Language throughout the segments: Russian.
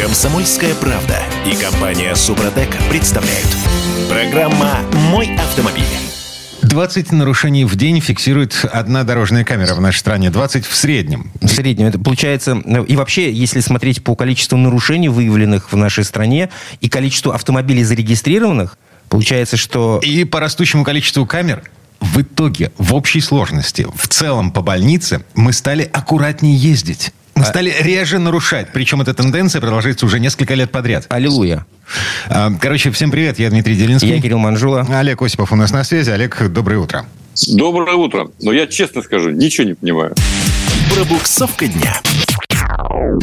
Комсомольская правда и компания Супротек представляют. Программа «Мой автомобиль». 20 нарушений в день фиксирует одна дорожная камера в нашей стране. 20 в среднем. В среднем. Это получается... И вообще, если смотреть по количеству нарушений, выявленных в нашей стране, и количеству автомобилей зарегистрированных, получается, что... И по растущему количеству камер в итоге, в общей сложности, в целом по больнице, мы стали аккуратнее ездить. Мы стали реже нарушать. Причем эта тенденция продолжается уже несколько лет подряд. Аллилуйя. А, Короче, всем привет. Я Дмитрий Делинский. Я Кирилл Манжула. Олег Осипов у нас на связи. Олег, доброе утро. Доброе утро. Но я честно скажу, ничего не понимаю. Пробуксовка дня.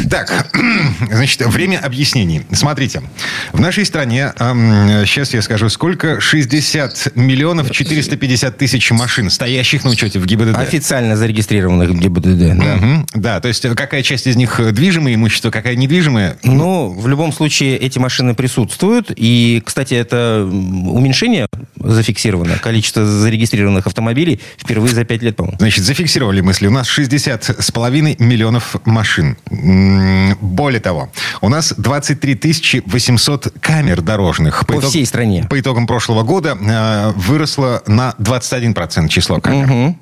Так, значит, время объяснений. Смотрите, в нашей стране, эм, сейчас я скажу, сколько? 60 миллионов 450 тысяч машин, стоящих на учете в ГИБДД. Официально зарегистрированных в ГИБДД. Да. Мгм. Да, то есть какая часть из них движимое имущество, какая недвижимое? Ну, в любом случае, эти машины присутствуют. И, кстати, это уменьшение зафиксировано. Количество зарегистрированных автомобилей впервые за 5 лет, по-моему. Значит, зафиксировали мысли. У нас 60 с половиной миллионов машин. Более того, у нас 23 тысячи 800 камер дорожных. По всей стране. По итогам прошлого года э, выросло на 21% число камер.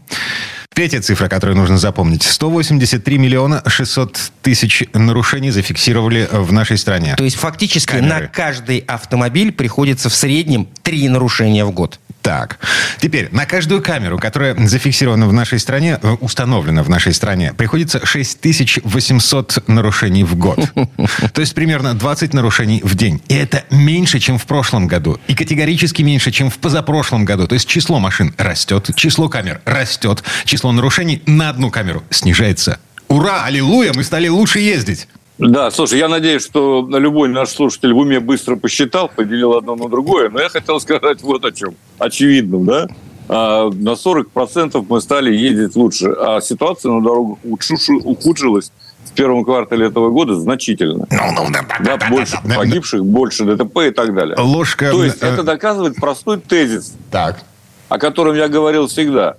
Третья цифра, которую нужно запомнить. 183 миллиона 600 тысяч нарушений зафиксировали в нашей стране. То есть, фактически, Камеры. на каждый автомобиль приходится в среднем три нарушения в год. Так, теперь на каждую камеру, которая зафиксирована в нашей стране, э, установлена в нашей стране, приходится 6800 нарушений в год. То есть примерно 20 нарушений в день. И это меньше, чем в прошлом году. И категорически меньше, чем в позапрошлом году. То есть число машин растет, число камер растет, число нарушений на одну камеру снижается. Ура, аллилуйя, мы стали лучше ездить. Да, слушай, я надеюсь, что любой наш слушатель в уме быстро посчитал, поделил одно на другое. Но я хотел сказать вот о чем. Очевидном, да? А, на 40% мы стали ездить лучше. А ситуация на дорогах ухудши- ухудшилась в первом квартале этого года значительно. Ну, ну, да, да, Да, больше погибших, больше ДТП и так далее. Ложка... То есть э, это доказывает простой тезис, Так. о котором я говорил всегда,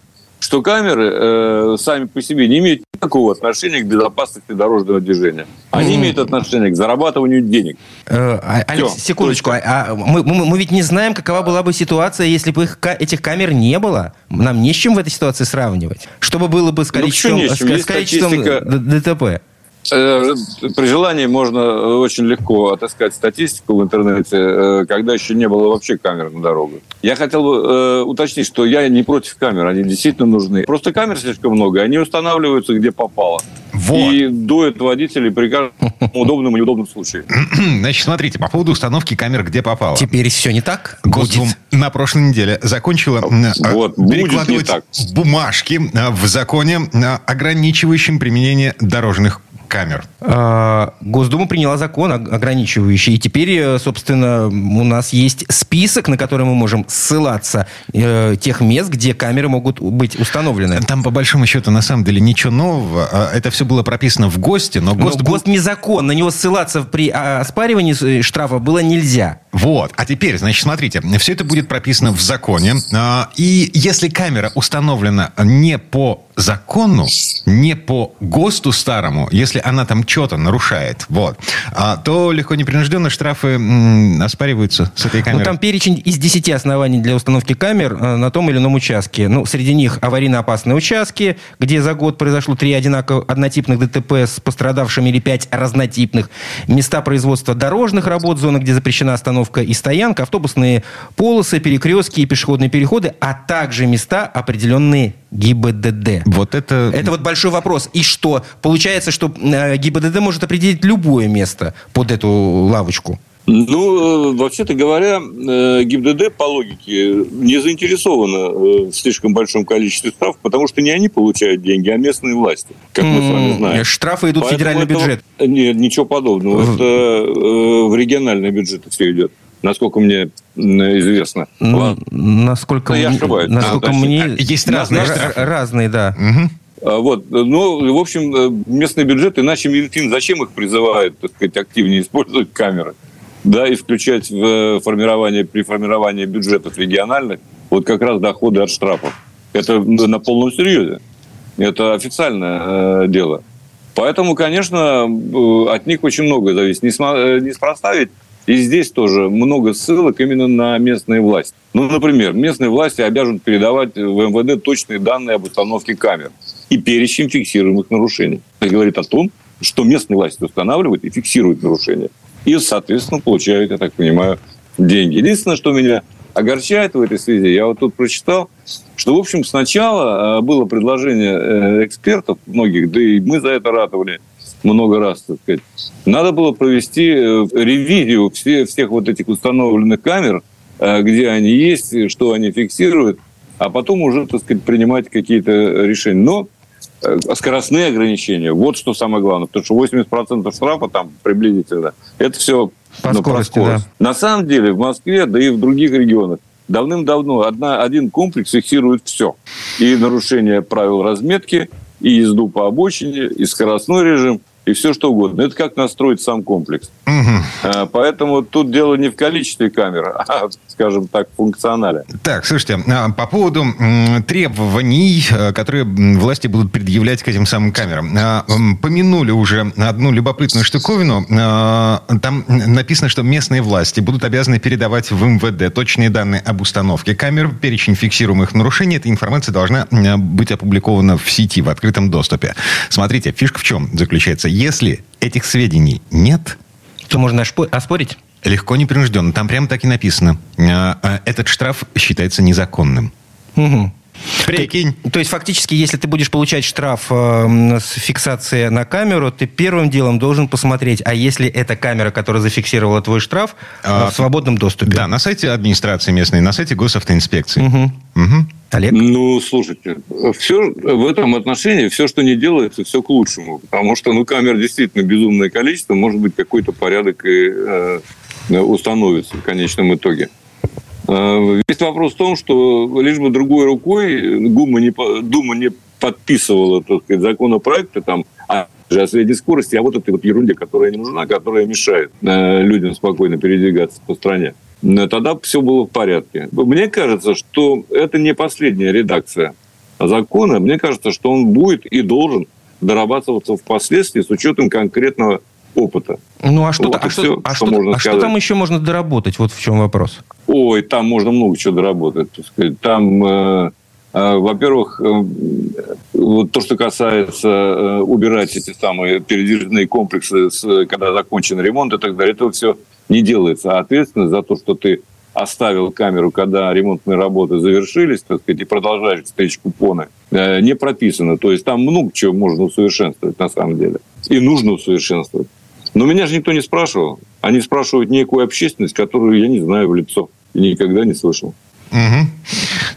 что камеры э, сами по себе не имеют никакого отношения к безопасности дорожного движения. Они имеют отношение к зарабатыванию денег. Э, а- Алекс, Всё, секундочку. А, а мы, мы- мы ведь не знаем, какова была бы ситуация, если бы их этих камер не было. Нам не с чем в этой ситуации сравнивать. Что бы было бы с Ну, количеством, не с с- количеством статистика. ДТП? Э, При желании можно очень легко отыскать статистику в интернете, э, когда еще не было вообще камер на дорогах. Я хотел бы э, уточнить, что я не против камер, они действительно нужны. Просто камер слишком много, и они устанавливаются где попало. Вот. И дуют водителей при каждом удобном и неудобном случае. Значит, смотрите, по поводу установки камер где попало. Теперь все не так? Госдума Будет. на прошлой неделе закончила Вот, будет перекладывать не так. бумажки в законе, ограничивающем применение дорожных камер. А, Госдума приняла закон ог- ограничивающий. И теперь, э, собственно, у нас есть список, на который мы можем ссылаться э, тех мест, где камеры могут быть установлены. Там, по большому счету, на самом деле ничего нового. А, Это все было прописано в ГОСТе, но Но ГОСТ... был- ГОСТ не закон, на него ссылаться при а, оспаривании э, штрафа было нельзя. Вот. А теперь, значит, смотрите, все это будет прописано в законе. И если камера установлена не по закону, не по ГОСТу старому, если она там что-то нарушает, вот, а, то легко непринужденно штрафы оспариваются с этой Ну, камерой. там перечень из 10 оснований для установки камер э, на том или ином участке. Ну, среди них аварийно-опасные участки, где за год произошло три одинаково однотипных ДТП с пострадавшими или пять разнотипных. Места производства дорожных работ, зоны, где запрещена остановка и стоянка, автобусные полосы, перекрестки и пешеходные переходы, а также места, определенные ГИБДД. Вот это... Это вот большой вопрос. И что? Получается, что э, ГИБДД может определить любое место под эту лавочку. Ну, э, вообще-то говоря, э, ГИБДД по логике не заинтересована в слишком большом количестве штрафов, потому что не они получают деньги, а местные власти, как мы с вами знаем. Штрафы идут в Поэтому федеральный этого- бюджет. Нет, ничего подобного. В- Это в региональный бюджет все идет, насколько мне известно. Ладно. Насколько, Ну, я ошибаюсь. насколько А, мне... есть Ра- разные ра- штрафы. Разные, да. А, Вот, ну, в общем, э, местный бюджет, иначе Минфин зачем их призывает, так сказать, активнее использовать камеры, да, и включать в э, формирование, при формировании бюджетов региональных вот как раз доходы от штрафов. Это на полном серьезе. Это официальное э, дело. Поэтому, конечно, э, от них очень много зависит. Неспроста ведь и здесь тоже много ссылок именно на местные власти. Ну, например, местные власти обязаны передавать в МВД точные данные об установке камер и перечень фиксируемых нарушений. Это говорит о том, что местные власти устанавливают и фиксируют нарушения. И, соответственно, получают, я так понимаю, деньги. Единственное, что меня огорчает в этой связи, я вот тут прочитал, что, в общем, сначала э, было предложение э, экспертов многих, да и мы за это ратовали – много раз, так сказать. Надо было провести э, ревизию всех, всех вот этих установленных камер, э, где они есть, что они фиксируют, а потом уже, так сказать, принимать какие-то решения. Но э, скоростные ограничения, вот что самое главное, потому что 80% штрафа там приблизительно, это все по ну, скорости, скорость. да. На самом деле в Москве, да и в других регионах давным-давно одна, один комплекс фиксирует все. И нарушение правил разметки, и езду по обочине, и скоростной режим – и все что угодно. Это как настроить сам комплекс. Угу. Поэтому тут дело не в количестве камер, а, скажем так, функционале. Так, слушайте, а, по поводу требований, э, которые власти будут предъявлять к этим самым камерам. А, помянули уже одну любопытную штуковину. Там написано, что местные власти будут обязаны передавать в МВД точные данные об установке камер, перечень фиксируемых нарушений. Эта информация должна быть опубликована в сети, в открытом доступе. Смотрите, фишка в чем заключается если этих сведений нет... То можно оспорить? Легко, непринужденно. Там прямо так и написано. А, а, этот штраф считается незаконным. Угу. Прикинь. То, то есть, фактически, если ты будешь получать штраф э, с фиксацией на камеру, ты первым делом должен посмотреть, а если эта камера, которая зафиксировала твой штраф, а, в свободном доступе? Да, на сайте администрации местной, на сайте госавтоинспекции. Угу. Угу. Олег? Ну, слушайте, все в этом отношении, все, что не делается, все к лучшему. Потому что, ну, камер действительно безумное количество, может быть, какой-то порядок и э, установится в конечном итоге. Э, весь вопрос в том, что лишь бы другой рукой Дума не, Дума не подписывала так сказать, законопроекты там, о, средней скорости, а вот этой вот ерунде, которая не нужна, которая мешает э, людям спокойно передвигаться по стране. Тогда все было в порядке. Мне кажется, что это не последняя редакция закона. Мне кажется, что он будет и должен дорабатываться впоследствии с учетом конкретного опыта. Ну а что, вот а что, все, а что, что, а что там еще можно доработать? Вот в чем вопрос. Ой, там можно много чего доработать. Там, э, э, во-первых, э, вот то, что касается э, убирать эти самые передвижные комплексы, с, когда закончен ремонт и так далее, это все не делается. А ответственность за то, что ты оставил камеру, когда ремонтные работы завершились, так сказать, и продолжаешь стричь купоны, э, не прописано. То есть там много чего можно усовершенствовать на самом деле. И нужно усовершенствовать. Но меня же никто не спрашивал. Они спрашивают некую общественность, которую я не знаю в лицо и никогда не слышал. Угу.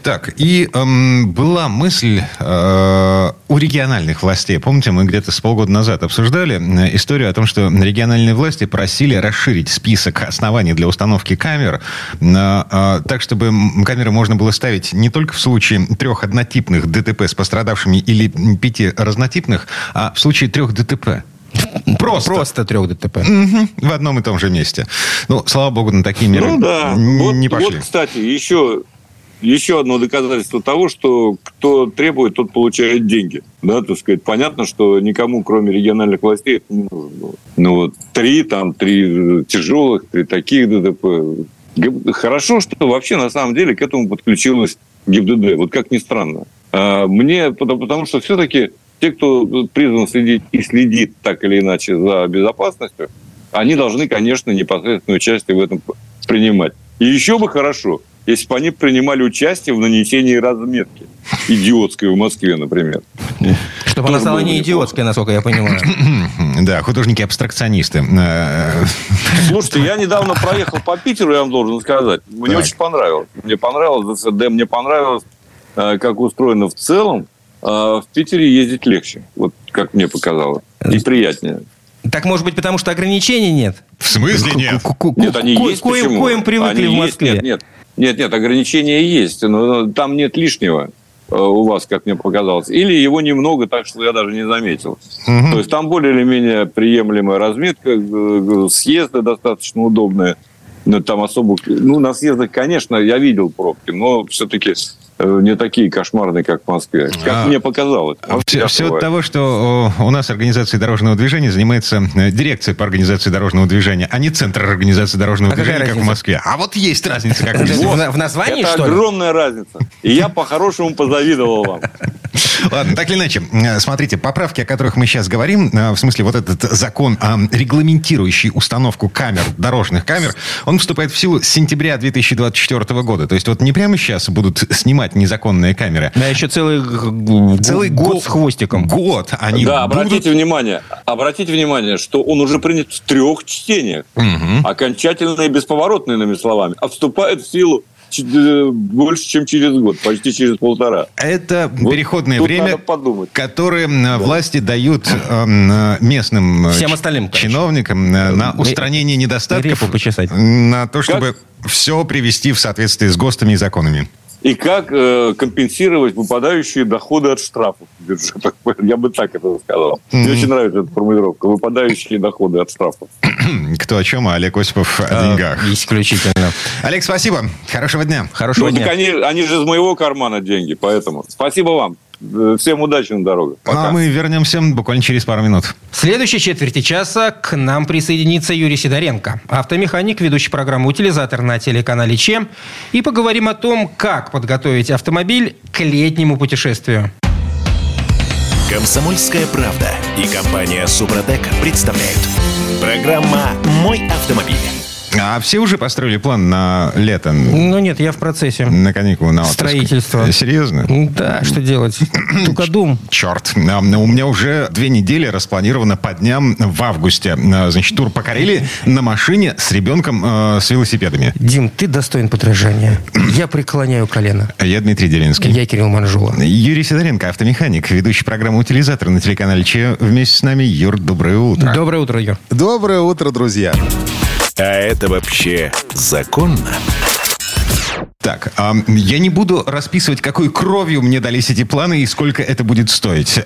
Так, и эм, была мысль э, у региональных властей. Помните, мы где-то с полгода назад обсуждали э, историю о том, что региональные власти просили расширить список оснований для установки камер, э, э, так, чтобы камеры можно было ставить не только в случае трех однотипных ДТП с пострадавшими или пяти разнотипных, а в случае трех ДТП. Просто. Просто трех ДТП. Угу, в одном и том же месте. Ну, слава богу, на такие меры ну, да. не вот, пошли. Вот, кстати, еще, еще одно доказательство того, что кто требует, тот получает деньги. Да, так сказать, понятно, что никому, кроме региональных властей, это не нужно. Ну, вот три, там, три тяжелых, три таких ДТП. Хорошо, что вообще, на самом деле, к этому подключилась ГИБДД. Вот как ни странно. А мне, потому, потому что все-таки те, кто призван следить и следит так или иначе за безопасностью, они должны, конечно, непосредственное участие в этом принимать. И еще бы хорошо, если бы они принимали участие в нанесении разметки идиотской в Москве, например. Чтобы она стала не идиотской, насколько я понимаю. Да, художники-абстракционисты. Слушайте, я недавно проехал по Питеру, я вам должен сказать. Мне очень понравилось. Мне понравилось, ДСД, мне понравилось, э, как устроено в целом. А в Питере ездить легче, вот как мне показалось, и приятнее. Так может быть, потому что ограничений нет? В смысле нет? Нет, они есть. Коим, коим привыкли в Москве. Нет, нет, нет, нет, ограничения есть, но там нет лишнего э, у вас, как мне показалось. Или его немного, так что я даже не заметил. Угу. То есть там более или менее приемлемая разметка, съезды достаточно удобные. Там особо... Ну, на съездах, конечно, я видел пробки, но все-таки э, не такие кошмарные, как в Москве. Как А. мне показалось. Все, все от того, что у нас организацией дорожного движения занимается э, дирекция по организации дорожного движения, а не центр организации дорожного А движения, как в разница? Москве. А вот есть разница, как в в, на- в названии, Это что ли? огромная разница. И я по-хорошему позавидовал вам. Ладно, так или иначе, э, смотрите, поправки, о которых мы сейчас говорим, э, в смысле вот этот закон, э, регламентирующий установку камер, дорожных камер, он вступает в силу с сентября 2024 года. То есть вот не прямо сейчас будут снимать незаконные камеры. Да, еще целый, Целый год год с хвостиком. Год они да, будут... обратите внимание, обратите внимание, что он уже принят в трех чтениях. Мгм. Окончательно и бесповоротно, иными словами. А вступает в силу э, больше, чем через год, почти через полтора. Это Вот переходное время, которое э, власти дают эм, местным э, Всем остальным, чиновникам э, на устранение недостатков, на то, чтобы все привести в соответствии с ГОСТами и законами. И как э, компенсировать выпадающие доходы от штрафов в бюджет. Я бы так это сказал. Мне очень нравится эта формулировка. Выпадающие доходы от штрафов. Кто о чем, а Олег Осипов о А, деньгах. Исключительно. Олег, спасибо. Хорошего дня. Хорошего Ну, так дня. они, они же из моего кармана деньги, поэтому спасибо вам. Всем удачи на дорогах. Пока. А мы вернемся буквально через пару минут. В следующей четверти часа к нам присоединится Юрий Сидоренко, автомеханик, ведущий программу «Утилизатор» на телеканале ЧЕМ. И поговорим о том, как подготовить автомобиль к летнему путешествию. Комсомольская правда и компания Супротек представляют. Программа «Мой автомобиль». А все уже построили план на лето, Ну нет, я в процессе. на каникулы, на отпуск? Строительство. Серьезно? Да, что делать? Тугодум. Черт, А, у меня уже две недели распланировано по дням в августе. А, Значит, тур по Карелии на машине с ребенком э, с велосипедами. Дим, ты достоин подражания. Я преклоняю колено. Я Дмитрий Делинский. Я Кирилл Манжула. Юрий Сидоренко, автомеханик, ведущий программы «Утилизатор» на телеканале Че. Вместе с нами. Юр, доброе утро. Доброе утро, Юр. Доброе утро, друзья. А это вообще законно? Так, я не буду расписывать, какой кровью мне дались эти планы и сколько это будет стоить.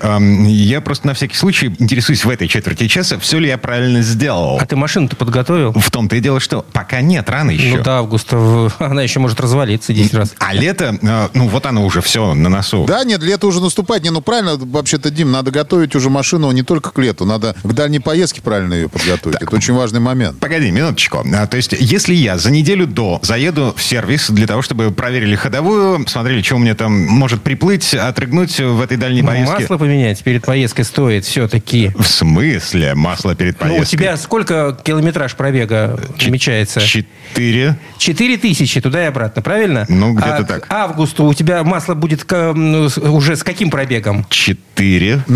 Я просто на всякий случай интересуюсь в этой четверти часа, все ли я правильно сделал. А ты машину-то подготовил? В том-то и дело, что пока нет, рано еще. Ну до августа она еще может развалиться 10 раз. А лето, э, ну вот оно уже все на носу. Да, нет, лето уже наступает. Не, ну правильно, вообще-то, Дим, надо готовить уже машину не только к лету, надо к дальней поездке правильно ее подготовить. Это очень важный момент. Погоди, минуточку. А, то есть, если я за неделю до заеду в сервис для того, чтобы проверили ходовую, смотрели, что у меня там может приплыть, отрыгнуть в этой дальней Ну, поездке. масло поменять перед поездкой стоит все-таки. В смысле масло перед Ну, поездкой? у тебя сколько километраж пробега намечается? Четыре. Четыре тысячи туда и обратно, правильно? Ну, где-то а так. К августу у тебя масло будет к- ну, уже с каким пробегом? Четыре.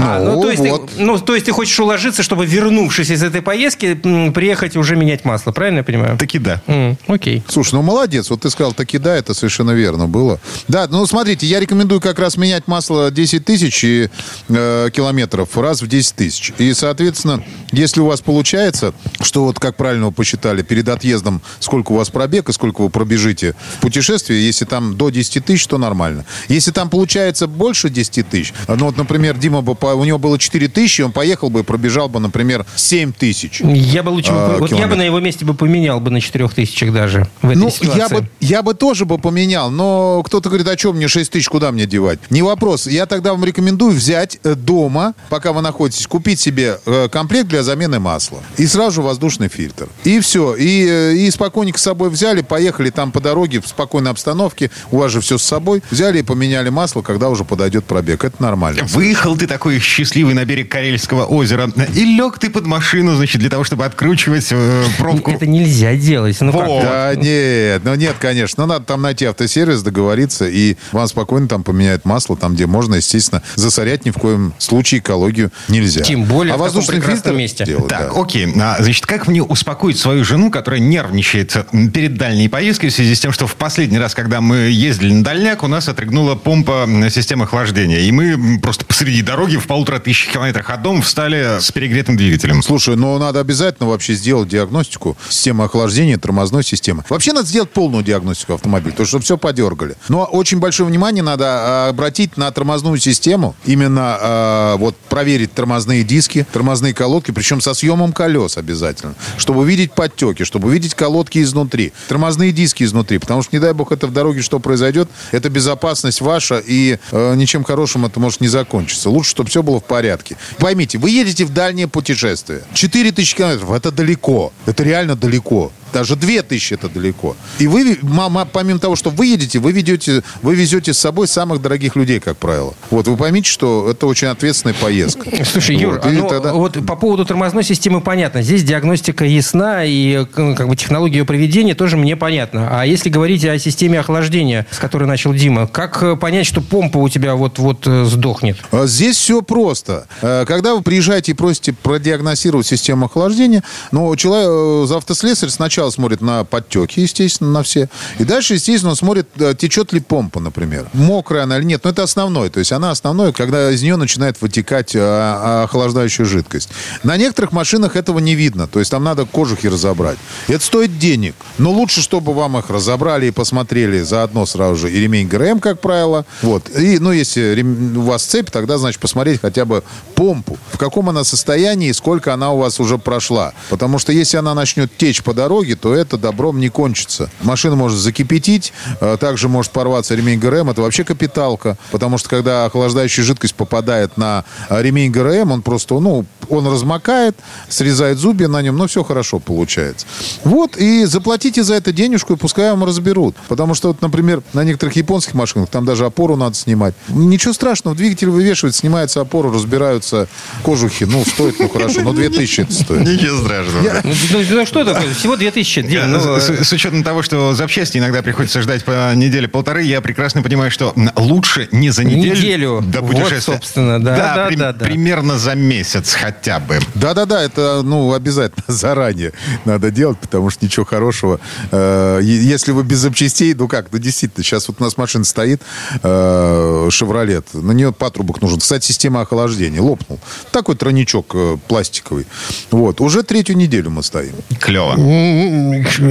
А, ну, то есть вот. ты, ну, то есть ты хочешь уложиться, чтобы, вернувшись из этой поездки, приехать и уже менять масло, правильно я понимаю? Таки да. М, окей. Слушай, ну молодец, вот ты сказал таки да, это совершенно верно было. Да, ну смотрите, я рекомендую как раз менять масло 10 тысяч и, э, километров раз в 10 тысяч. И, соответственно, если у вас получается, что вот как правильно вы посчитали, перед отъездом, сколько у вас пробег и сколько вы пробежите в путешествии, если там до 10 тысяч, то нормально. Если там получается больше 10 тысяч, ну вот, например, Дима бы, у него было 4 тысячи, он поехал бы и пробежал бы, например, 7 тысяч. Я бы лучше... А, вот я бы на его месте бы поменял бы на четырех тысячах даже в этой Ну, ситуации. я бы, я бы тоже бы поменял, но кто-то говорит, а что мне 6 тысяч, куда мне девать? Не вопрос. Я тогда вам рекомендую взять э, дома, пока вы находитесь, купить себе э, комплект для замены масла. И сразу же воздушный фильтр. И все. И, э, и спокойненько с собой взяли, поехали там по дороге в спокойной обстановке. У вас же все с собой. Взяли и поменяли масло, когда уже подойдет пробег. Это нормально. Выехал ты такой счастливый на берег Карельского озера и лег ты под машину, значит, для того, чтобы откручивать э, пробку. Это нельзя делать. Ну как? Во. Да нет, ну нет, конечно. Ну, надо там найти автосервис, договориться, и вам спокойно там поменяют масло, там, где можно, естественно. Засорять ни в коем случае экологию нельзя. Тем более а в таком прекрасном месте. дело, Так, да. окей. А, значит, как мне успокоить свою жену, которая нервничает перед дальней поездкой в связи с тем, что в последний раз, когда мы ездили на дальняк, у нас отрыгнула помпа системы охлаждения. И мы просто посреди посреди дороги в полутора тысяч километрах от дома встали с перегретым двигателем. Слушай, ну надо обязательно вообще сделать диагностику системы охлаждения, тормозной системы. Вообще надо сделать полную диагностику автомобиля, то чтобы все подергали. Но очень большое внимание надо а, обратить на тормозную систему. Именно а, вот проверить тормозные диски, тормозные колодки, причем со съемом колес обязательно. Чтобы увидеть подтеки, чтобы увидеть колодки изнутри. Тормозные диски изнутри. Потому что, не дай бог, это в дороге что произойдет, это безопасность ваша, и э, ничем хорошим это может не закончиться. Лучше, чтобы все было в порядке. Поймите, вы едете в дальнее путешествие. 4000 километров, это далеко. Это реально далеко. Даже 2000 это далеко. И вы, мама, помимо того, что вы едете, вы, ведете, вы везете с собой самых дорогих людей, как правило. Вот, вы поймите, что это очень ответственная поездка. Слушай, Юр, Вот, а и ну, тогда- вот по поводу тормозной системы понятно. Здесь диагностика ясна, и к- как бы технология ее проведения тоже мне понятна. А если говорить о системе охлаждения, с которой начал Дима, как э, понять, что помпа у тебя вот-вот э, сдохнет? А Здесь все просто. Э, Когда вы приезжаете и просите продиагностировать систему охлаждения, ну, человек, э, автослесарь сначала смотрит на подтеки, естественно, на все. И дальше, естественно, он смотрит, э, течет ли помпа, например. Мокрая она или нет. Но это основное. То есть она основное, когда из нее начинает вытекать э, охлаждающая жидкость. На некоторых машинах этого не видно. То есть там надо кожухи разобрать. Это стоит денег. Но лучше, чтобы вам их разобрали и посмотрели заодно сразу же и ремень ГРМ, как правило. Вот. И, ну, если у вас цепь, тогда, значит, посмотреть хотя бы помпу. В каком она состоянии и сколько она у вас уже прошла. Потому что если она начнет течь по дороге, то это добром не кончится. Машина может закипятить, э, также может порваться ремень ГРМ. Это вообще капиталка. Потому что когда охлаждающая жидкость попадает на э, ремень ГРМ, он просто, ну, он размокает, срезает зубья на нем, но все хорошо получается. Вот, и заплатите за это денежку, и пускай вам разберут. Потому что, вот, например, на некоторых японских машинах там даже опору надо снимать. Ничего страшного, двигатель вывешивает, снимается опору, разбираются кожухи. Ну, стоит, ну, хорошо, но 2000 это стоит. Ничего страшного. Ну, ну, ну, что такое? Всего 2000. Дим, ну, э, С, с учетом того, что запчасти иногда приходится ждать по неделе-полторы, я прекрасно понимаю, что лучше не за неделю, Неделю. до Вот, путешествия. собственно, да, да, прим- да, да. примерно за месяц хотя бы. Да-да-да, это, ну, обязательно заранее надо делать, потому что ничего хорошего. э, если вы без запчастей, ну как, ну действительно, сейчас вот у нас машина стоит, э, «Шевролет», на нее патрубок нужен. Кстати, система охлаждения лопнул. Такой тройничок э, пластиковый. Вот, уже третью неделю мы стоим. Клево.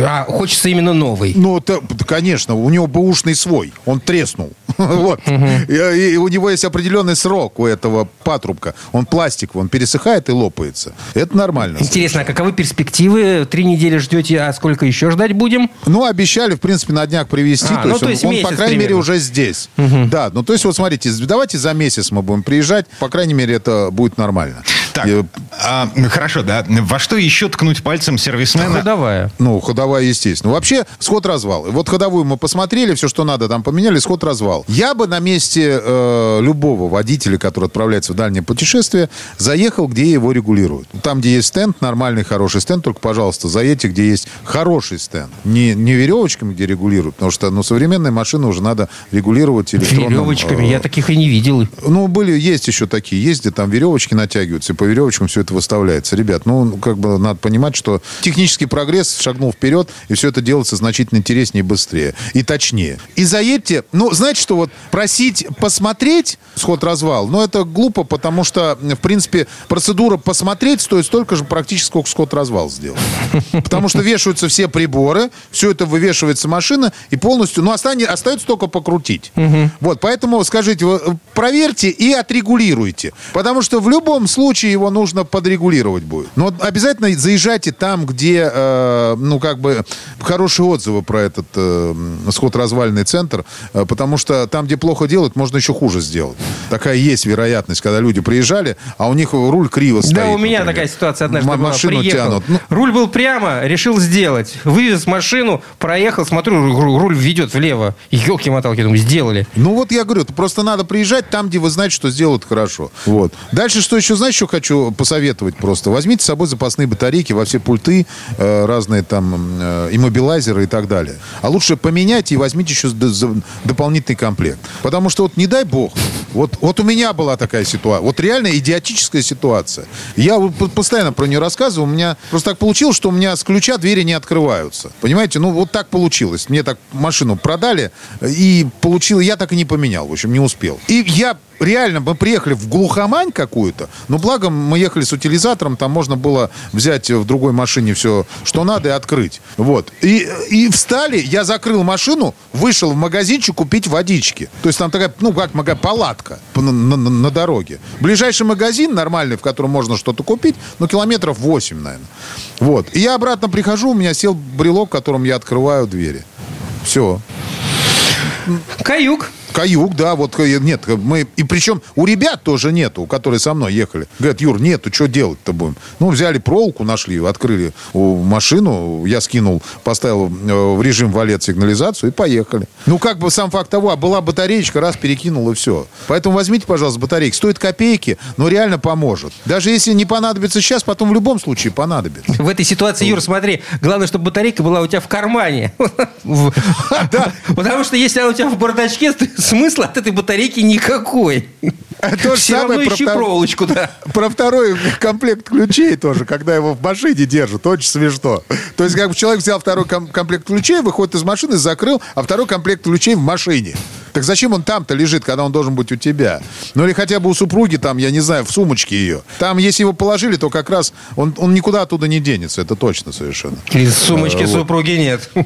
А хочется именно новый. Ну, это, конечно, у него бэушный свой. Он треснул. Вот. И, у него есть определенный срок у этого патрубка. Он пластиковый, он пересыхает и лопается. Это нормально. Интересно, а каковы перспективы? Три недели ждете, а сколько еще ждать будем? Ну, обещали, в принципе, на днях привезти. А, то ну, есть то он, есть он, месяц по крайней мере, уже здесь. Да, ну, то есть, вот смотрите, давайте за месяц мы будем приезжать. По крайней мере, это будет нормально. Так, а, хорошо, да. Во что еще ткнуть пальцем сервисмена? Ходовая. Ну, ходовая, естественно. Вообще, сход-развал. Вот ходовую мы посмотрели, все, что надо, там поменяли, сход-развал. Я бы на месте э, любого водителя, который отправляется в дальнее путешествие, заехал, где его регулируют. Там, где есть стенд, нормальный, хороший стенд, только, пожалуйста, заедьте, где есть хороший стенд. Не, не веревочками, где регулируют, потому что, ну, современные машины уже надо регулировать электронным... Веревочками. э, Я таких и не видел. ну, были, есть еще такие, есть, где там веревочки натягиваются, и по веревочкам все это выставляется. Ребят, ну, как бы надо понимать, что технический прогресс шагнул вперед, и все это делается значительно интереснее быстрее. И точнее. И заедьте, ну, знаете, что вот просить посмотреть сход-развал, ну, это глупо, потому что, в принципе, процедура посмотреть стоит столько же практически, сколько сход-развал сделал. Потому что вешаются все приборы, все это вывешивается машина, и полностью, ну, останется, остается только покрутить. Вот, поэтому скажите, проверьте и отрегулируйте. Потому что в любом случае его нужно подрегулировать будет. Но обязательно заезжайте там, где, э, ну, как бы, хорошие отзывы про этот э, сход-развальный центр, э, потому что там, где плохо делают, можно еще хуже сделать. Такая есть вероятность, когда люди приезжали, а у них руль криво стоит. Да, у меня например. такая ситуация однажды М- была. Машину Приехал. тянут. Ну, Руль был прямо, решил сделать. Вывез машину, проехал, смотрю, ру- руль ведет влево. Елки-моталки, думаю, сделали. Ну вот я говорю, просто надо приезжать там, где вы знаете, что сделают хорошо. Вот. Дальше что еще, знаешь, что хочу посоветовать просто? Возьмите с собой запасные батарейки во все пульты, э, разные там э, иммобилайзеры и так далее. А лучше поменяйте и возьмите еще дополнительный комплект. Потому что вот не дай бог, Вот, вот у меня была такая ситуация. Вот реально идиотическая ситуация. Я постоянно про нее рассказываю. У меня просто так получилось, что у меня с ключа двери не открываются. Понимаете? Ну, вот так получилось. Мне так машину продали, и получил, я так и не поменял. В общем, не успел. И я реально, мы приехали в глухомань какую-то, но благо мы ехали с утилизатором, там можно было взять в другой машине все, что надо, и открыть. Вот. И, и встали, я закрыл машину, вышел в магазинчик купить водички. То есть там такая, ну, как мага- палатка на, на- на дороге. Ближайший магазин нормальный, в котором можно что-то купить, ну, километров 8, наверное. Вот. И я обратно прихожу, у меня сел брелок, которым я открываю двери. Все. Каюк. Каюк, да, вот э, нет, мы и причем у ребят тоже нету, которые со мной ехали. Говорят, Юр, нету, что делать-то будем? Ну, взяли проволоку, нашли, открыли машину, я скинул, поставил э, в режим валет сигнализацию и поехали. Ну, как бы сам факт того, а была батареечка, раз перекинул и все. Поэтому возьмите, пожалуйста, батарейки. Стоит копейки, но реально поможет. Даже если не понадобится сейчас, потом в любом случае понадобится. В этой ситуации, Юр, смотри, главное, чтобы батарейка была у тебя в кармане. Потому что если она у тебя в бардачке, смысла от этой батарейки никакой. То же Все самое равно про ищи втор- проволочку, да. Про второй комплект ключей тоже, когда его в машине держат, очень смешно. То есть, как бы человек взял второй ком- комплект ключей, выходит из машины, закрыл, а второй комплект ключей в машине. Так зачем он там-то лежит, когда он должен быть у тебя? Ну или хотя бы у супруги, там, я не знаю, в сумочке ее. Там, если его положили, то как раз он, он никуда оттуда не денется, это точно совершенно. Из сумочки вот. супруги нет.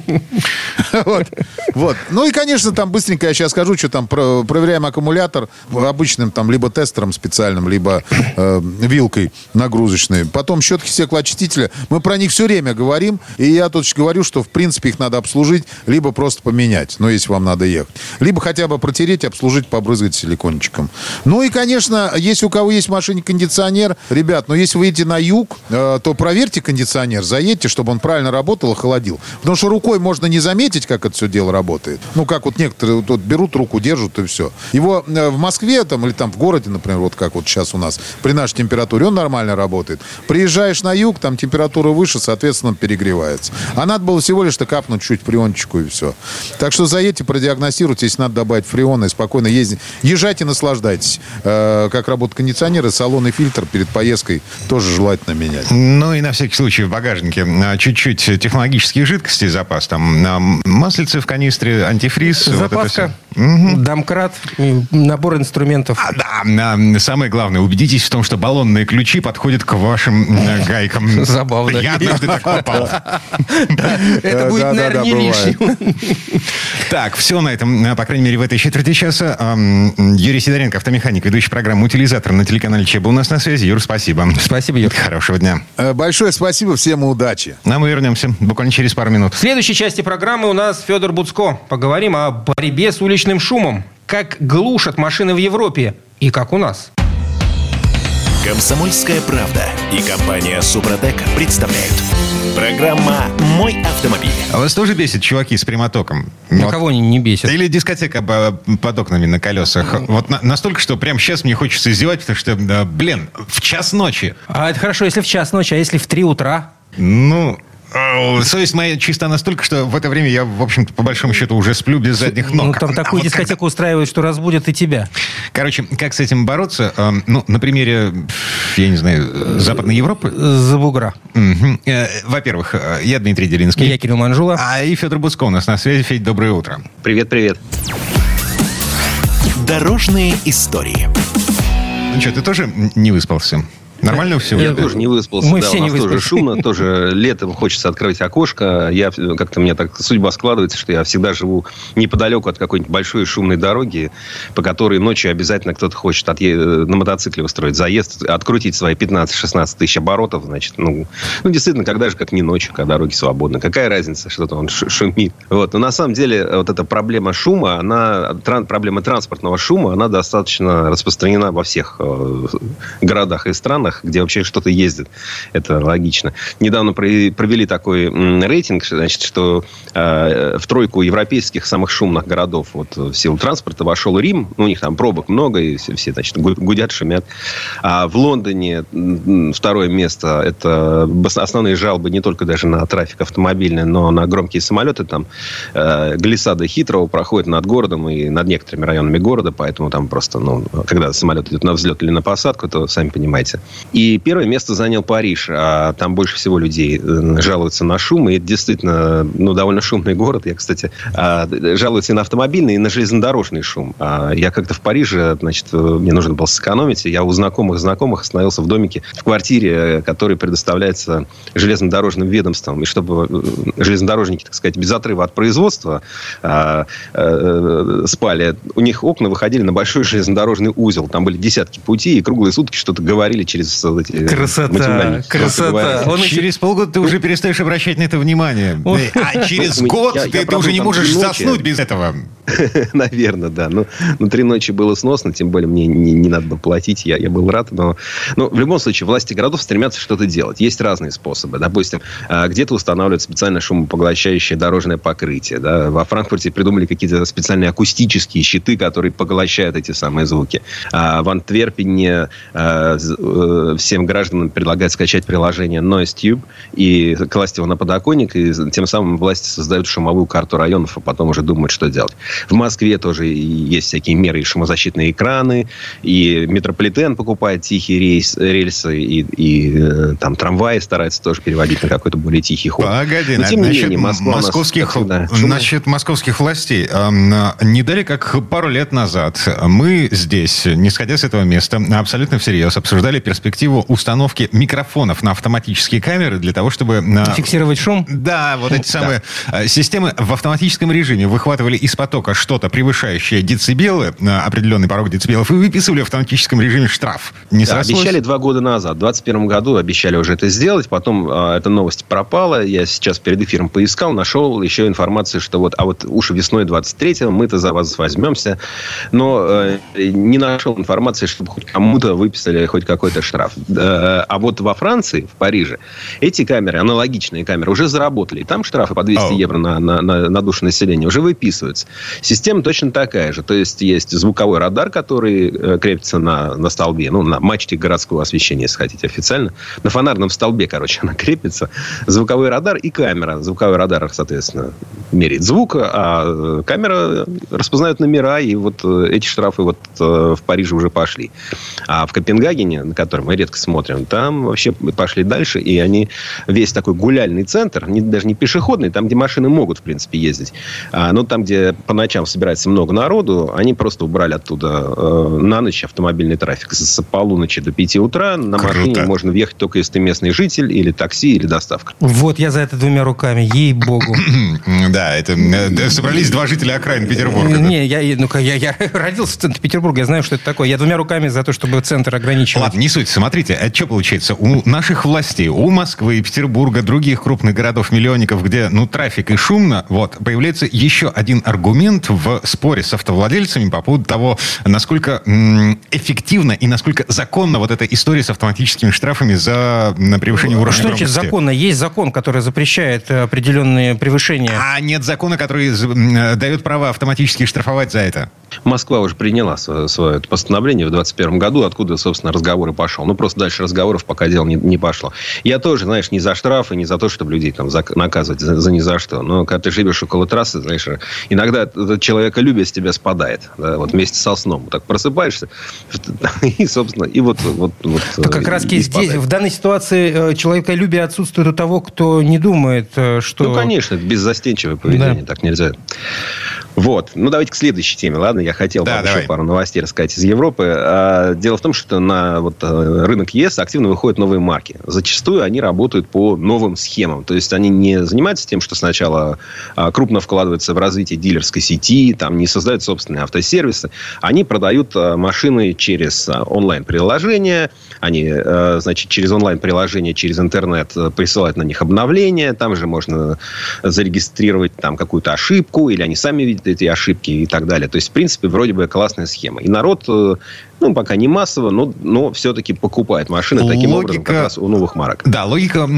Вот. вот. Ну и, конечно, там быстренько я сейчас скажу, что там про- проверяем аккумулятор обычным там либо тестером специальным, либо э, вилкой нагрузочной. Потом щетки стеклоочистителя. Мы про них все время говорим. И я тут говорю, что в принципе их надо обслужить, либо просто поменять, ну если вам надо ехать. Либо хотя бы протереть, обслужить, побрызгать силикончиком. Ну и, конечно, если у кого есть в машине кондиционер, ребят, ну если вы едете на юг, э, то проверьте кондиционер, заедьте, чтобы он правильно работал и холодил. Потому что рукой можно не заметить, как это все дело работает. Ну, как вот некоторые вот, берут руку, держат и все. Его э, в Москве там или там в городе, например, вот как вот сейчас у нас, при нашей температуре он нормально работает. Приезжаешь на юг, там температура выше, соответственно, перегревается. А надо было всего лишь-то капнуть чуть фреончику и все. Так что заедьте, продиагностируйте, если надо добавить фреона и спокойно ездить. Езжайте, наслаждайтесь. Э, как работает кондиционер и салон и фильтр перед поездкой тоже желательно менять. Ну и на всякий случай в багажнике а, чуть-чуть технологических жидкостей запас. Там а, маслице в канистре, антифриз. вот Запаска, всё. домкрат, и набор инструментов. А, да, а, самое главное, убедитесь в том, что баллонные ключи подходят к вашим э, гайкам. Забавно. Я однажды так попал. Это будет, наверное, не лишним. Так, все на этом, по крайней мере, в этой четверти часа. Юрий Сидоренко, автомеханик, ведущий программу «Утилизатор» на телеканале ЧЕ был у нас на связи. Юр, спасибо. Спасибо, Юр. Хорошего дня. Э, Большое спасибо, всем удачи. А мы вернемся буквально через пару минут. В следующей части программы у нас Федор Буцко. Поговорим о борьбе с уличным шумом. Как глушат машины в Европе и как у нас. Комсомольская правда и компания Супротек представляют. Программа «Мой автомобиль». А вас тоже бесит чуваки с прямотоком? Вот. Никого не, не бесит. Или дискотека по- под окнами на колесах. Вот на- настолько, что прямо сейчас мне хочется издевать, потому что, блин, в час ночи. А это хорошо, если в час ночи, а если в три утра? Ну, совесть моя чиста настолько, что в это время я, в общем-то, по большому счету уже сплю без задних ног. Ну, там А такую вот дискотеку устраивают, что разбудят и тебя. Короче, как с этим бороться? Э, Ну, на примере, я не знаю, Западной Европы. За бугра. Э, Во-первых, э, я Дмитрий Делинский. Я Кирилл Манжула. А и Федор Буцко у нас на связи. Федь, доброе утро. Привет-привет. Дорожные истории. Ну что, ты тоже не выспался? Нормально все? Я тоже не выспался. Мы да, все у не нас тоже выспались. шумно, тоже летом хочется открыть окошко. Я как-то у меня так судьба складывается, что я всегда живу неподалеку от какой-нибудь большой шумной дороги, по которой ночью обязательно кто-то хочет э, на мотоцикле устроить заезд, открутить свои 15-16 тысяч оборотов, значит, ну, ну, действительно, когда же, как не ночью, когда дороги свободны. Какая разница, что-то он шумит. Вот. Но на самом деле вот эта проблема шума, она, тран- проблема транспортного шума, она достаточно распространена во всех э, городах и странах. Странах, где вообще что-то ездит. Это логично. Недавно провели такой рейтинг, значит, что э, в тройку европейских самых шумных городов вот, в силу транспорта вошел Рим. Ну, у них там пробок много, и все, все значит, гудят, шумят. А в Лондоне второе место – это основные жалобы не только даже на трафик автомобильный, но на громкие самолеты. Там э, глиссада Хитрого проходит над городом и над некоторыми районами города, поэтому там просто, ну, когда самолет идет на взлет или на посадку, то сами понимаете. И первое место занял Париж, а там больше всего людей э, жалуются на шум, и это действительно, ну, довольно шумный город. Я, кстати, а, жалуюсь и на автомобильный, и на железнодорожный шум. А, я как-то в Париже, значит, э, мне нужно было сэкономить, и я у знакомых знакомых остановился в домике, в квартире, который предоставляется железнодорожным ведомством, и чтобы э, железнодорожники, так сказать, без отрыва от производства а, спали, у них окна выходили на большой железнодорожный узел. Там были десятки путей, и круглые сутки что-то говорили через эти... Красота, красота. Он через полгода ты уже перестаешь обращать на это внимание. А через год ты уже не можешь заснуть без этого. Наверное, да. Ну, ну, три ночи было сносно, тем более мне не, не надо было платить, я, я был рад. Но, но в любом случае, власти городов стремятся что-то делать. Есть разные способы. Допустим, а, где-то устанавливают специальное шумопоглощающее дорожное покрытие. Да? Во Франкфурте придумали какие-то специальные акустические щиты, которые поглощают эти самые звуки. А в Антверпене а, э, всем гражданам предлагают скачать приложение NoiseTube и класть его на подоконник, и тем самым власти создают шумовую карту районов, а потом уже думают, что делать. В Москве тоже есть всякие меры и шумозащитные экраны, и метрополитен покупает тихие рейс, рельсы, и, и э, там трамваи стараются тоже переводить на какой-то более тихий ход. Погоди, Но, тем не менее, Москва московских, нас, насчет московских властей. Не дали как пару лет назад мы здесь, не сходя с этого места, абсолютно всерьез обсуждали перспективу установки микрофонов на автоматические камеры для того, чтобы... Фиксировать шум? Да, вот эти самые да. системы в автоматическом режиме выхватывали из потока что-то превышающее децибелы, определенный порог децибелов, и выписывали в автоматическом режиме штраф. Не да, обещали два года назад. В 2021 году обещали уже это сделать. Потом э, эта новость пропала. Я сейчас перед эфиром поискал, нашел еще информацию, что вот, а вот уж весной 23-го мы-то за вас возьмемся. Но э, не нашел информации, чтобы хоть кому-то выписали хоть какой-то штраф. Э, а вот во Франции, в Париже, эти камеры, аналогичные камеры, уже заработали. И там штрафы по 200 oh. евро на, на, на, на душу населения уже выписываются. Система точно такая же. То есть, есть звуковой радар, который э, крепится на, на столбе, ну, на мачте городского освещения, если хотите официально. На фонарном столбе, короче, она крепится. Звуковой радар и камера. Звуковой радар, соответственно, меряет звук, а камера распознает номера, и вот э, эти штрафы вот в Париже уже пошли. А в Копенгагене, на который мы редко смотрим, там вообще пошли дальше, и они весь такой гуляльный центр, не, даже не пешеходный, там, где машины могут, в принципе, ездить, а, но там, где по ночам собирается много народу, они просто убрали оттуда э, на ночь автомобильный трафик. С полуночи до 5 утра на Круто. машине можно въехать только если ты местный житель, или такси, или доставка. Вот я за это двумя руками, ей-богу. Да, это э, собрались два жителя окраин Петербурга. Не, я, ну я, я родился в центре Петербурга, я знаю, что это такое. Я двумя руками за то, чтобы центр ограничивать. Ладно, не суть. Смотрите, а что получается? У наших властей, у Москвы, Петербурга, других крупных городов-миллионников, где, ну, трафик и шумно, вот, появляется еще один аргумент в споре с автовладельцами по поводу того, насколько эффективно и насколько законно вот эта история с автоматическими штрафами за превышение уровня Что значит законно? Есть закон, который запрещает э, определенные превышения. А нет закона, который э, дает право автоматически штрафовать за это? Москва уже приняла свое, свое постановление в 2021 году, откуда, собственно, разговор и пошел. Ну, просто дальше разговоров пока дело не, не пошло. Я тоже, знаешь, не за штрафы, не за то, чтобы людей там за, наказывать за, за ни за что. Но когда ты живешь около трассы, знаешь, иногда человеколюбие с тебя спадает. Да, вот вместе со сном. Так просыпаешься, и, собственно, и вот... вот, вот так как раз здесь, в данной ситуации э, человеколюбие отсутствует у того, кто не думает, э, что... Ну, конечно, беззастенчивое поведение, да. так нельзя. Вот. Ну, давайте к следующей теме, ладно? Я хотел да, еще пару новостей рассказать из Европы. А, дело в том, что на вот, э, рынок ЕС активно выходят новые марки. Зачастую они работают по новым схемам. То есть, они не занимаются тем, что сначала а, крупно вкладываются в развитие дилерской сети, там не создают собственные автосервисы. Они продают а, машины через онлайн-приложения, они, значит, через онлайн-приложение, через интернет присылают на них обновления, там же можно зарегистрировать там какую-то ошибку, или они сами видят эти ошибки и так далее. То есть, в принципе, вроде бы классная схема. И народ э, ну, пока не массово, но, но все-таки покупает машины таким логика, образом как раз у новых марок. Да, логика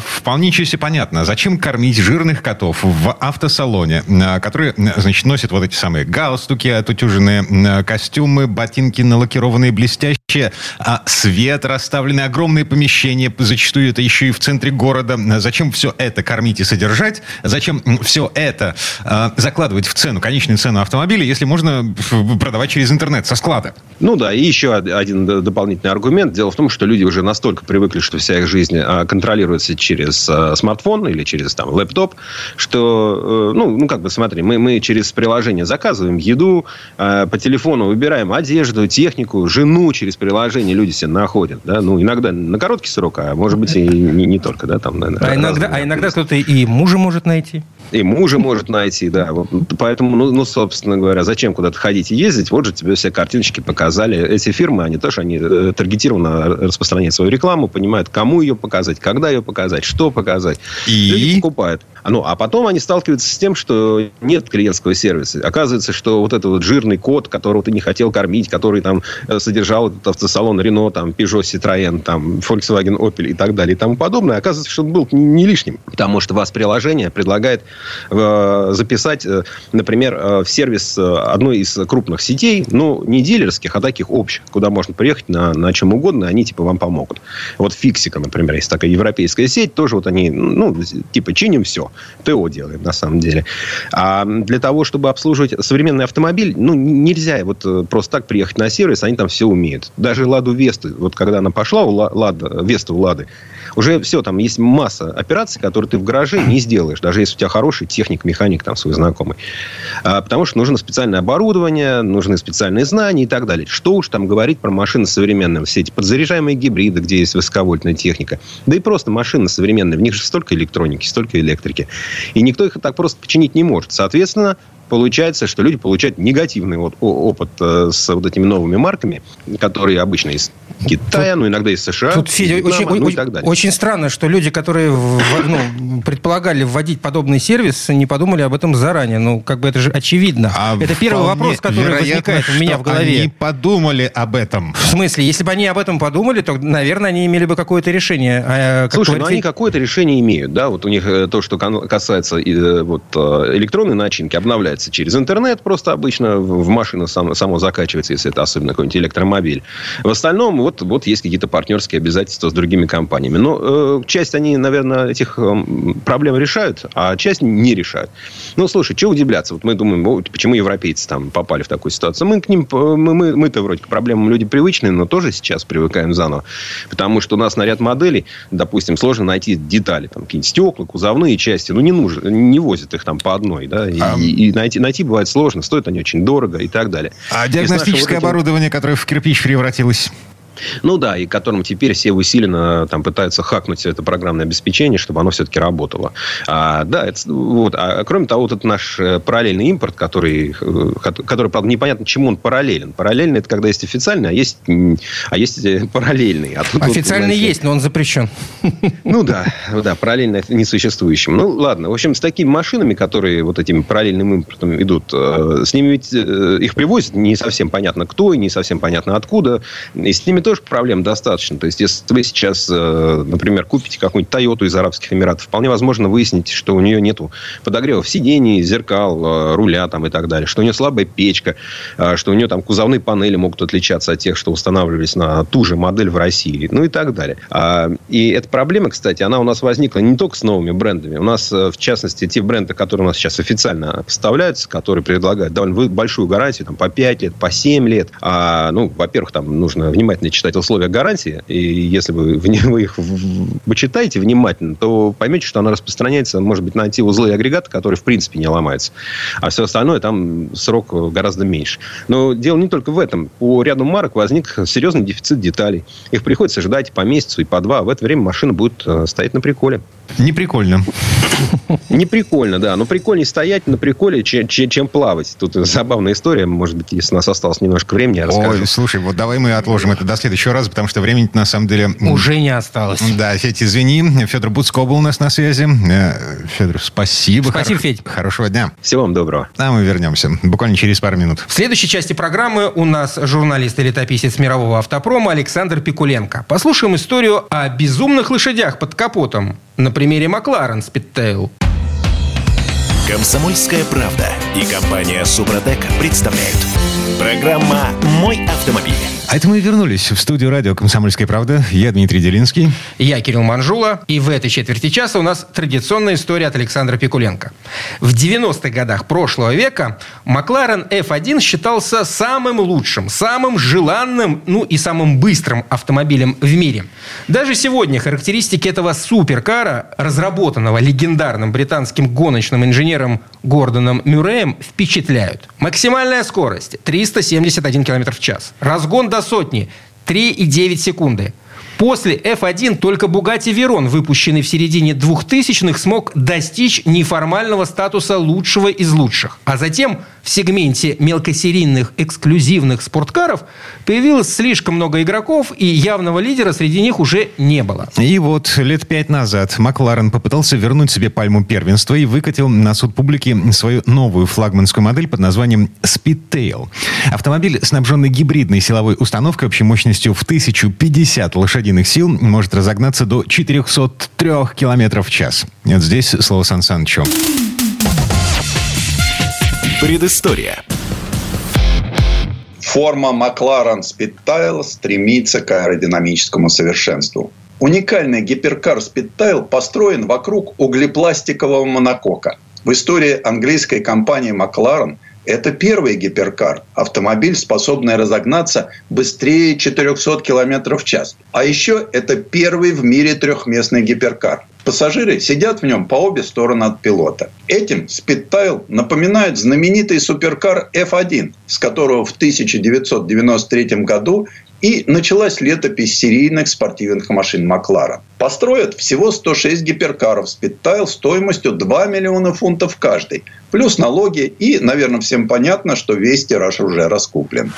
вполне себе понятна. Зачем кормить жирных котов в автосалоне, которые, значит, носят вот эти самые галстуки, отутюженные костюмы, ботинки налакированные блестящие, а свет расставлены, огромные помещения, зачастую это еще и в центре города. Зачем все это кормить и содержать? Зачем все это э, закладывать в цену, конечную цену автомобиля, если можно продавать через интернет со склада? Ну да, и еще один дополнительный аргумент. Дело в том, что люди уже настолько привыкли, что вся их жизнь а, контролируется через а, смартфон или через там, лэптоп, что, э, ну, ну, как бы, смотри, мы, мы через приложение заказываем еду, а, по телефону выбираем одежду, технику, жену через приложение люди себе находят, да, ну, иногда на короткий срок, а может быть и не, не только, да, там, наверное, а иногда, а иногда кто-то и мужа может найти. И мужа может найти, да. Поэтому, ну, ну, собственно говоря, зачем куда-то ходить и ездить? Вот же тебе все картиночки показали. Эти фирмы, они тоже, они э, таргетированно распространяют свою рекламу, понимают, кому ее показать, когда ее показать, что показать. И Люди покупают. Ну, а потом они сталкиваются с тем, что нет клиентского сервиса. Оказывается, что вот этот вот жирный код, которого ты не хотел кормить, который там э, содержал этот автосалон Renault, там, Peugeot, Citroën, там, Volkswagen, Opel и так далее и тому подобное, оказывается, что он был не лишним. Потому что вас приложение предлагает э, записать, э, например, в сервис одной из крупных сетей, ну, не дилерских, а таких общих, куда можно приехать на, на чем угодно, они, типа, вам помогут. Вот Фиксика, например, есть такая европейская сеть, тоже вот они, ну, типа, чиним все. ТО делаем, на самом деле. А для того, чтобы обслуживать современный автомобиль, ну, нельзя вот э, просто так приехать на сервис, они там все умеют. Даже Ладу Весту, вот когда она пошла, Лада, Веста у Лады, уже все, там есть масса операций, которые ты в гараже не сделаешь, даже если у тебя хороший техник, механик там свой знакомый. А, потому что нужно специальное оборудование, нужны специальные знания и так далее. Что уж там говорить про машины современные, все эти подзаряжаемые гибриды, где есть высоковольтная техника. Да и просто машины современные, в них же столько электроники, столько электрики. И никто их так просто починить не может. Соответственно, получается, что люди получают негативный вот опыт э, с вот этими новыми марками, которые обычно из Китая, ну, иногда из США, Тут, Федя, Вьетнама, очень, ну, и так далее. Очень странно, что люди, которые в, ну, предполагали вводить подобный сервис, не подумали об этом заранее. Ну, как бы это же очевидно. А это первый вопрос, который возникает у меня в голове. они подумали об этом. В смысле? Если бы они об этом подумали, то, наверное, они имели бы какое-то решение. А, как Слушай, ну они какое-то решение имеют, да? Вот у них э, то, что касается вот, электронной начинки, обновляется закачивается через интернет, просто обычно в машину сам, само закачивается, если это особенно какой-нибудь электромобиль. В остальном вот, вот есть какие-то партнерские обязательства с другими компаниями. Но э, часть они, наверное, этих э, проблем решают, а часть не решают. Ну, слушай, чего удивляться? Вот мы думаем, вот, почему европейцы там попали в такую ситуацию. Мы к ним, мы, мы, мы-то вроде к проблемам люди привычные, но тоже сейчас привыкаем заново. Потому что у нас на ряд моделей, допустим, сложно найти детали, там, какие-нибудь стекла, кузовные части. Ну, не нужно, не возят их там по одной, да, и, а... и найти найти, найти бывает сложно, стоят они очень дорого и так далее. А диагностическое оборудование, которое в кирпич превратилось? Ну да, и которым теперь все усиленно там пытаются хакнуть это программное обеспечение, чтобы оно все-таки работало. А, да, это, вот. А кроме того, вот этот наш э, параллельный импорт, который, э, который, правда, непонятно, чему он параллелен. Параллельный это когда есть официальный, а есть, а есть э, параллельный. А тут Официальный вот, есть, но он запрещен. Ну да, да, параллельно несуществующим. Ну ладно, в общем, с такими машинами, которые вот этим параллельным импортом идут, с ними ведь их привозят не совсем понятно кто и не совсем понятно откуда. И с ними тоже проблем достаточно. То есть, если вы сейчас, э, например, купите какую-нибудь Тойоту из Арабских Эмиратов, вполне возможно выясните, что у нее нету подогревов сидений, зеркал, э, руля там и так далее, что у нее слабая печка, э, что у нее там кузовные панели могут отличаться от тех, что устанавливались на ту же модель в России, ну и так далее. А, и эта проблема, кстати, она у нас возникла не только с новыми брендами. У нас, в частности, те бренды, которые у нас сейчас официально поставляются, которые предлагают довольно большую гарантию, там, по 5 лет, по 7 лет. А, ну, во-первых, там нужно внимательно читать условия гарантии, и если вы, вы их почитаете внимательно, то поймете, что она распространяется, может быть, на те узлы и агрегаты, которые, в принципе, не ломаются. А все остальное, там срок гораздо меньше. Но дело не только в этом. По ряду марок возник серьезный дефицит деталей. Их приходится ждать по месяцу и по два. В это время машина будет э, стоять на приколе. Не прикольно. Не прикольно, да. Но прикольнее стоять на приколе, чем, чем плавать. Тут забавная история. Может быть, если у нас осталось немножко времени, я расскажу. Ой, слушай, вот давай мы отложим это до следующего раза, потому что времени на самом деле... Уже не осталось. Да, Федь, извини. Федор Буцко был у нас на связи. Э, Федор, спасибо. Спасибо, Хоро- Федь. Хорошего дня. Всего вам доброго. А мы вернемся буквально через пару минут. В следующей части программы у нас журналист и летописец мирового автопрома Александр Пикуленко. Послушаем историю о безумных лошадях под капотом на примере Макларен Спидтейл. Комсомольская правда и компания Супротек представляют. Программа «Мой автомобиль». А это мы вернулись в студию радио «Комсомольская правда». Я Дмитрий Делинский. Я Кирилл Манжула, и в этой четверти часа у нас традиционная история от Александра Пикуленко. В 90-х годах прошлого века Макларен F1 считался самым лучшим, самым желанным, ну и самым быстрым автомобилем в мире. Даже сегодня характеристики этого суперкара, разработанного легендарным британским гоночным инженером Гордоном Мюрреем, впечатляют. Максимальная скорость 371 км в час. Разгон до сотни 3,9 секунды. После F1 только Bugatti Veyron, выпущенный в середине 2000-х, смог достичь неформального статуса лучшего из лучших. А затем в сегменте мелкосерийных эксклюзивных спорткаров появилось слишком много игроков, и явного лидера среди них уже не было. И вот лет пять назад Макларен попытался вернуть себе пальму первенства и выкатил на суд публики свою новую флагманскую модель под названием Speedtail. Автомобиль, снабженный гибридной силовой установкой общей мощностью в 1050 лошадиных сил, может разогнаться до 403 километров в час. Вот здесь слово Сан Санычу. Предыстория. Форма McLaren Speedtail стремится к аэродинамическому совершенству. Уникальный гиперкар Speedtail построен вокруг углепластикового монокока. В истории английской компании McLaren это первый гиперкар, автомобиль, способный разогнаться быстрее 400 км в час. А еще это первый в мире трехместный гиперкар. Пассажиры сидят в нем по обе стороны от пилота. Этим Speedtail напоминает знаменитый суперкар F1, с которого в 1993 году и началась летопись серийных спортивных машин Макларен. Построят всего 106 гиперкаров Speedtail стоимостью 2 миллиона фунтов каждый. Плюс налоги и, наверное, всем понятно, что весь тираж уже раскуплен.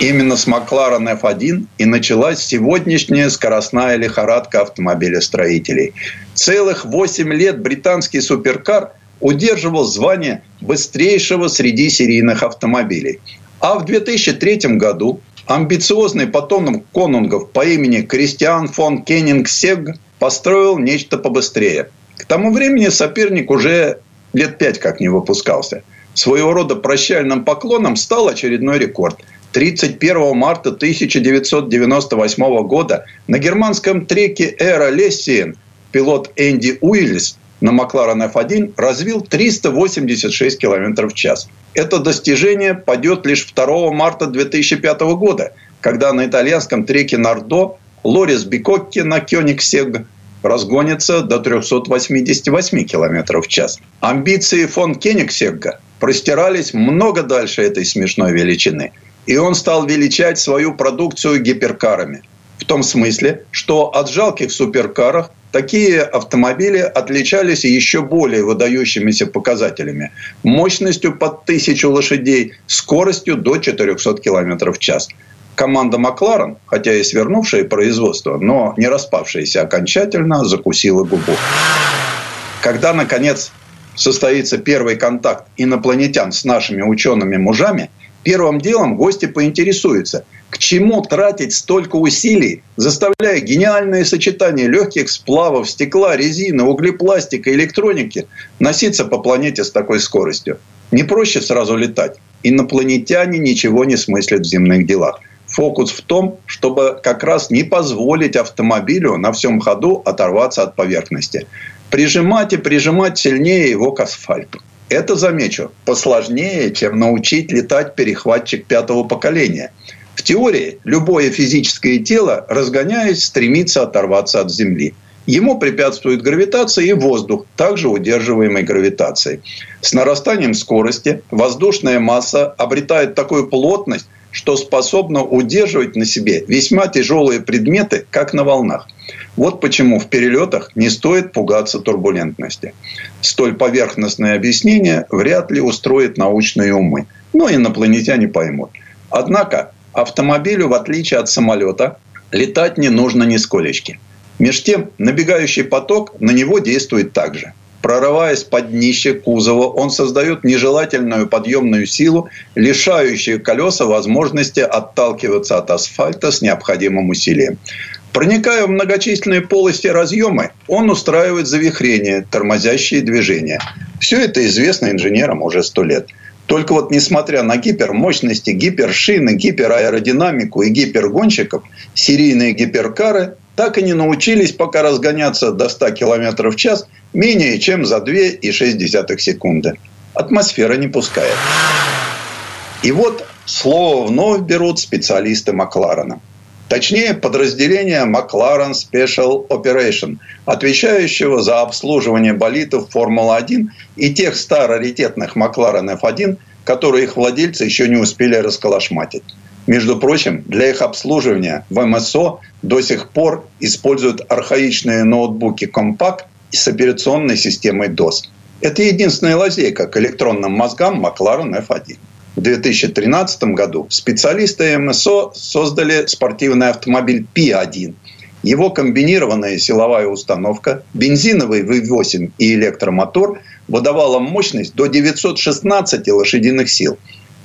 Именно с McLaren F1 и началась сегодняшняя скоростная лихорадка автомобилестроителей. Целых 8 лет британский суперкар удерживал звание быстрейшего среди серийных автомобилей. А в 2003 году амбициозный потомок конунгов по имени Кристиан фон Кеннингсег построил нечто побыстрее. К тому времени соперник уже лет пять как не выпускался. Своего рода прощальным поклоном стал очередной рекорд. 31 марта 1998 года на германском треке Эра Лессиен пилот Энди Уиллис на Макларен F1 развил 386 км в час. Это достижение падет лишь 2 марта 2005 года, когда на итальянском треке Нардо Лорис Бикокки на Кёнигсег разгонится до 388 км в час. Амбиции фон Кенигсегга простирались много дальше этой смешной величины. И он стал величать свою продукцию гиперкарами. В том смысле, что от жалких суперкаров такие автомобили отличались еще более выдающимися показателями. Мощностью под 1000 лошадей, скоростью до 400 км в час. Команда Макларен, хотя и свернувшая производство, но не распавшаяся окончательно, закусила губу. Когда, наконец, состоится первый контакт инопланетян с нашими учеными-мужами, первым делом гости поинтересуются, к чему тратить столько усилий, заставляя гениальное сочетание легких сплавов, стекла, резины, углепластика, электроники носиться по планете с такой скоростью. Не проще сразу летать. Инопланетяне ничего не смыслят в земных делах. Фокус в том, чтобы как раз не позволить автомобилю на всем ходу оторваться от поверхности. Прижимать и прижимать сильнее его к асфальту. Это, замечу, посложнее, чем научить летать перехватчик пятого поколения. В теории любое физическое тело, разгоняясь, стремится оторваться от Земли. Ему препятствует гравитация и воздух, также удерживаемый гравитацией. С нарастанием скорости воздушная масса обретает такую плотность, что способно удерживать на себе весьма тяжелые предметы, как на волнах. Вот почему в перелетах не стоит пугаться турбулентности. Столь поверхностное объяснение вряд ли устроит научные умы. Но инопланетяне поймут. Однако автомобилю, в отличие от самолета, летать не нужно нисколечки. Меж тем, набегающий поток на него действует так же. Прорываясь под днище кузова, он создает нежелательную подъемную силу, лишающую колеса возможности отталкиваться от асфальта с необходимым усилием. Проникая в многочисленные полости разъемы, он устраивает завихрение, тормозящие движения. Все это известно инженерам уже сто лет. Только вот несмотря на гипермощности, гипершины, гипераэродинамику и гипергонщиков, серийные гиперкары так и не научились пока разгоняться до 100 км в час менее чем за 2,6 секунды. Атмосфера не пускает. И вот слово вновь берут специалисты Макларена. Точнее, подразделение McLaren Special Operation, отвечающего за обслуживание болитов Формулы-1 и тех староритетных McLaren F1, которые их владельцы еще не успели расколошматить. Между прочим, для их обслуживания в МСО до сих пор используют архаичные ноутбуки С операционной системой DOS. Это единственная лазейка к электронным мозгам McLaren F1. В 2013 году специалисты МСО создали спортивный автомобиль P1. Его комбинированная силовая установка, бензиновый V8 и электромотор выдавала мощность до 916 лошадиных сил.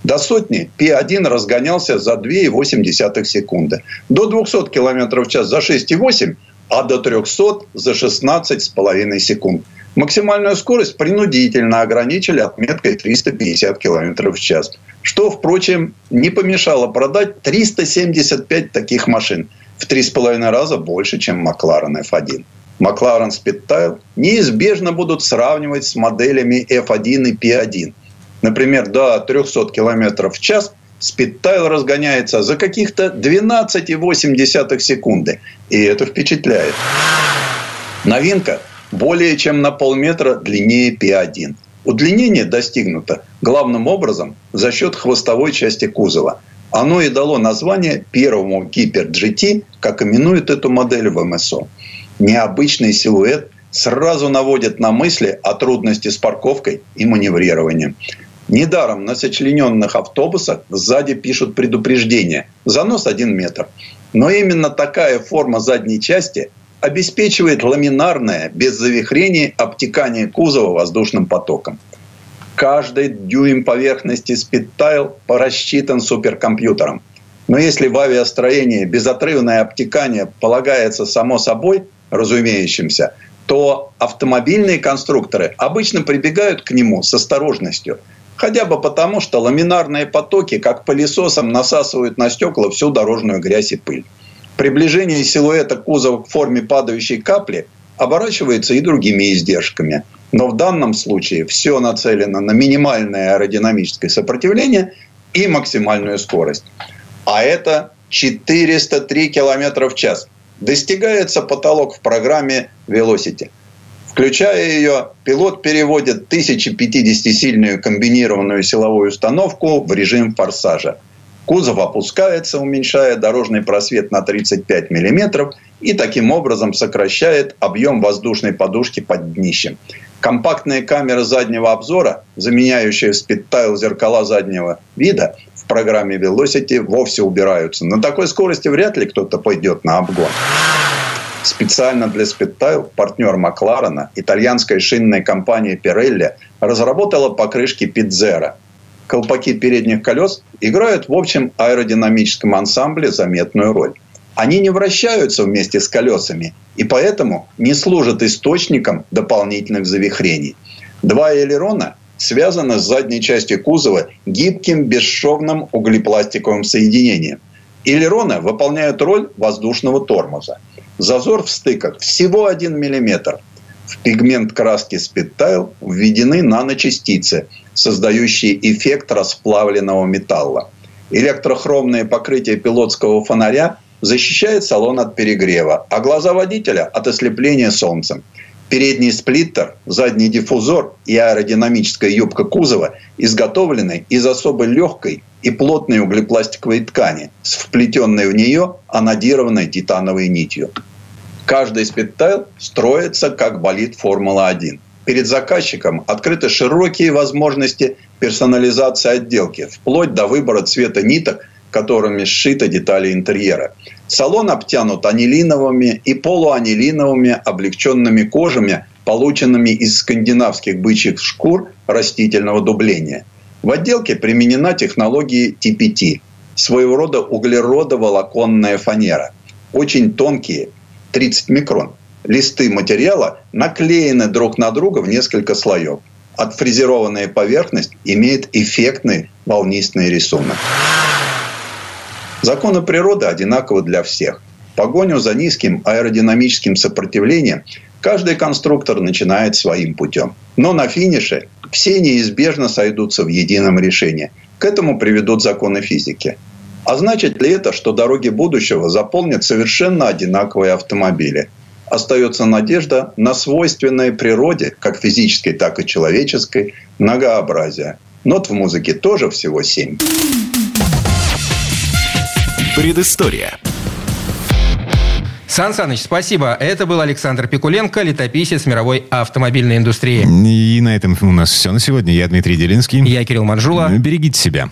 До сотни P1 разгонялся за 2,8 секунды. До 200 км в час за 6,8 а до 300 за 16,5 секунд. Максимальную скорость принудительно ограничили отметкой 350 км в час. Что, впрочем, не помешало продать 375 таких машин. В 3,5 раза больше, чем Макларен F1. Макларен Speedtail неизбежно будут сравнивать с моделями F1 и P1. Например, до 300 км в час Спидтайл разгоняется за каких-то 12,8 секунды. И это впечатляет. Новинка более чем на полметра длиннее P1. Удлинение достигнуто главным образом за счет хвостовой части кузова. Оно и дало название первому Гипер GT, как именуют эту модель в МСО. Необычный силуэт сразу наводит на мысли о трудности с парковкой и маневрированием. Недаром на сочлененных автобусах сзади пишут предупреждение. Занос один метр. Но именно такая форма задней части обеспечивает ламинарное, без завихрений, обтекание кузова воздушным потоком. Каждый дюйм поверхности спидтайл рассчитан суперкомпьютером. Но если в авиастроении безотрывное обтекание полагается само собой, разумеющимся, то автомобильные конструкторы обычно прибегают к нему с осторожностью – Хотя бы потому, что ламинарные потоки, как пылесосом, насасывают на стекла всю дорожную грязь и пыль. Приближение силуэта кузова к форме падающей капли оборачивается и другими издержками. Но в данном случае все нацелено на минимальное аэродинамическое сопротивление и максимальную скорость. А это 403 км в час. Достигается потолок в программе Velocity. Включая ее, пилот переводит 1050-сильную комбинированную силовую установку в режим форсажа. Кузов опускается, уменьшая дорожный просвет на 35 мм и таким образом сокращает объем воздушной подушки под днищем. Компактные камеры заднего обзора, заменяющие спидтайл зеркала заднего вида, в программе Velocity вовсе убираются. На такой скорости вряд ли кто-то пойдет на обгон. Специально для Speedtail партнер Макларена, итальянская шинная компания Pirelli, разработала покрышки Pizzera. Колпаки передних колес играют в общем аэродинамическом ансамбле заметную роль. Они не вращаются вместе с колесами и поэтому не служат источником дополнительных завихрений. Два элерона связаны с задней частью кузова гибким бесшовным углепластиковым соединением. Элероны выполняют роль воздушного тормоза. Зазор в стыках всего 1 мм. В пигмент краски Speedtile введены наночастицы, создающие эффект расплавленного металла. Электрохромное покрытие пилотского фонаря защищает салон от перегрева, а глаза водителя от ослепления солнцем. Передний сплиттер, задний диффузор и аэродинамическая юбка кузова изготовлены из особо легкой и плотной углепластиковой ткани с вплетенной в нее анодированной титановой нитью. Каждый спидтайл строится как болит Формула-1. Перед заказчиком открыты широкие возможности персонализации отделки, вплоть до выбора цвета ниток, которыми сшиты детали интерьера. Салон обтянут анилиновыми и полуанилиновыми облегченными кожами, полученными из скандинавских бычьих шкур растительного дубления. В отделке применена технология TPT – своего рода углеродоволоконная фанера. Очень тонкие, 30 микрон. Листы материала наклеены друг на друга в несколько слоев. Отфрезерованная поверхность имеет эффектный волнистый рисунок. Законы природы одинаковы для всех. Погоню за низким аэродинамическим сопротивлением каждый конструктор начинает своим путем. Но на финише все неизбежно сойдутся в едином решении. К этому приведут законы физики. А значит ли это, что дороги будущего заполнят совершенно одинаковые автомобили? Остается надежда на свойственное природе, как физической, так и человеческой, многообразие. Нот в музыке тоже всего семь. Предыстория. Сан Саныч, спасибо. Это был Александр Пикуленко, летописец мировой автомобильной индустрии. И на этом у нас все на сегодня. Я Дмитрий Делинский. Я Кирилл Манжула. Берегите себя.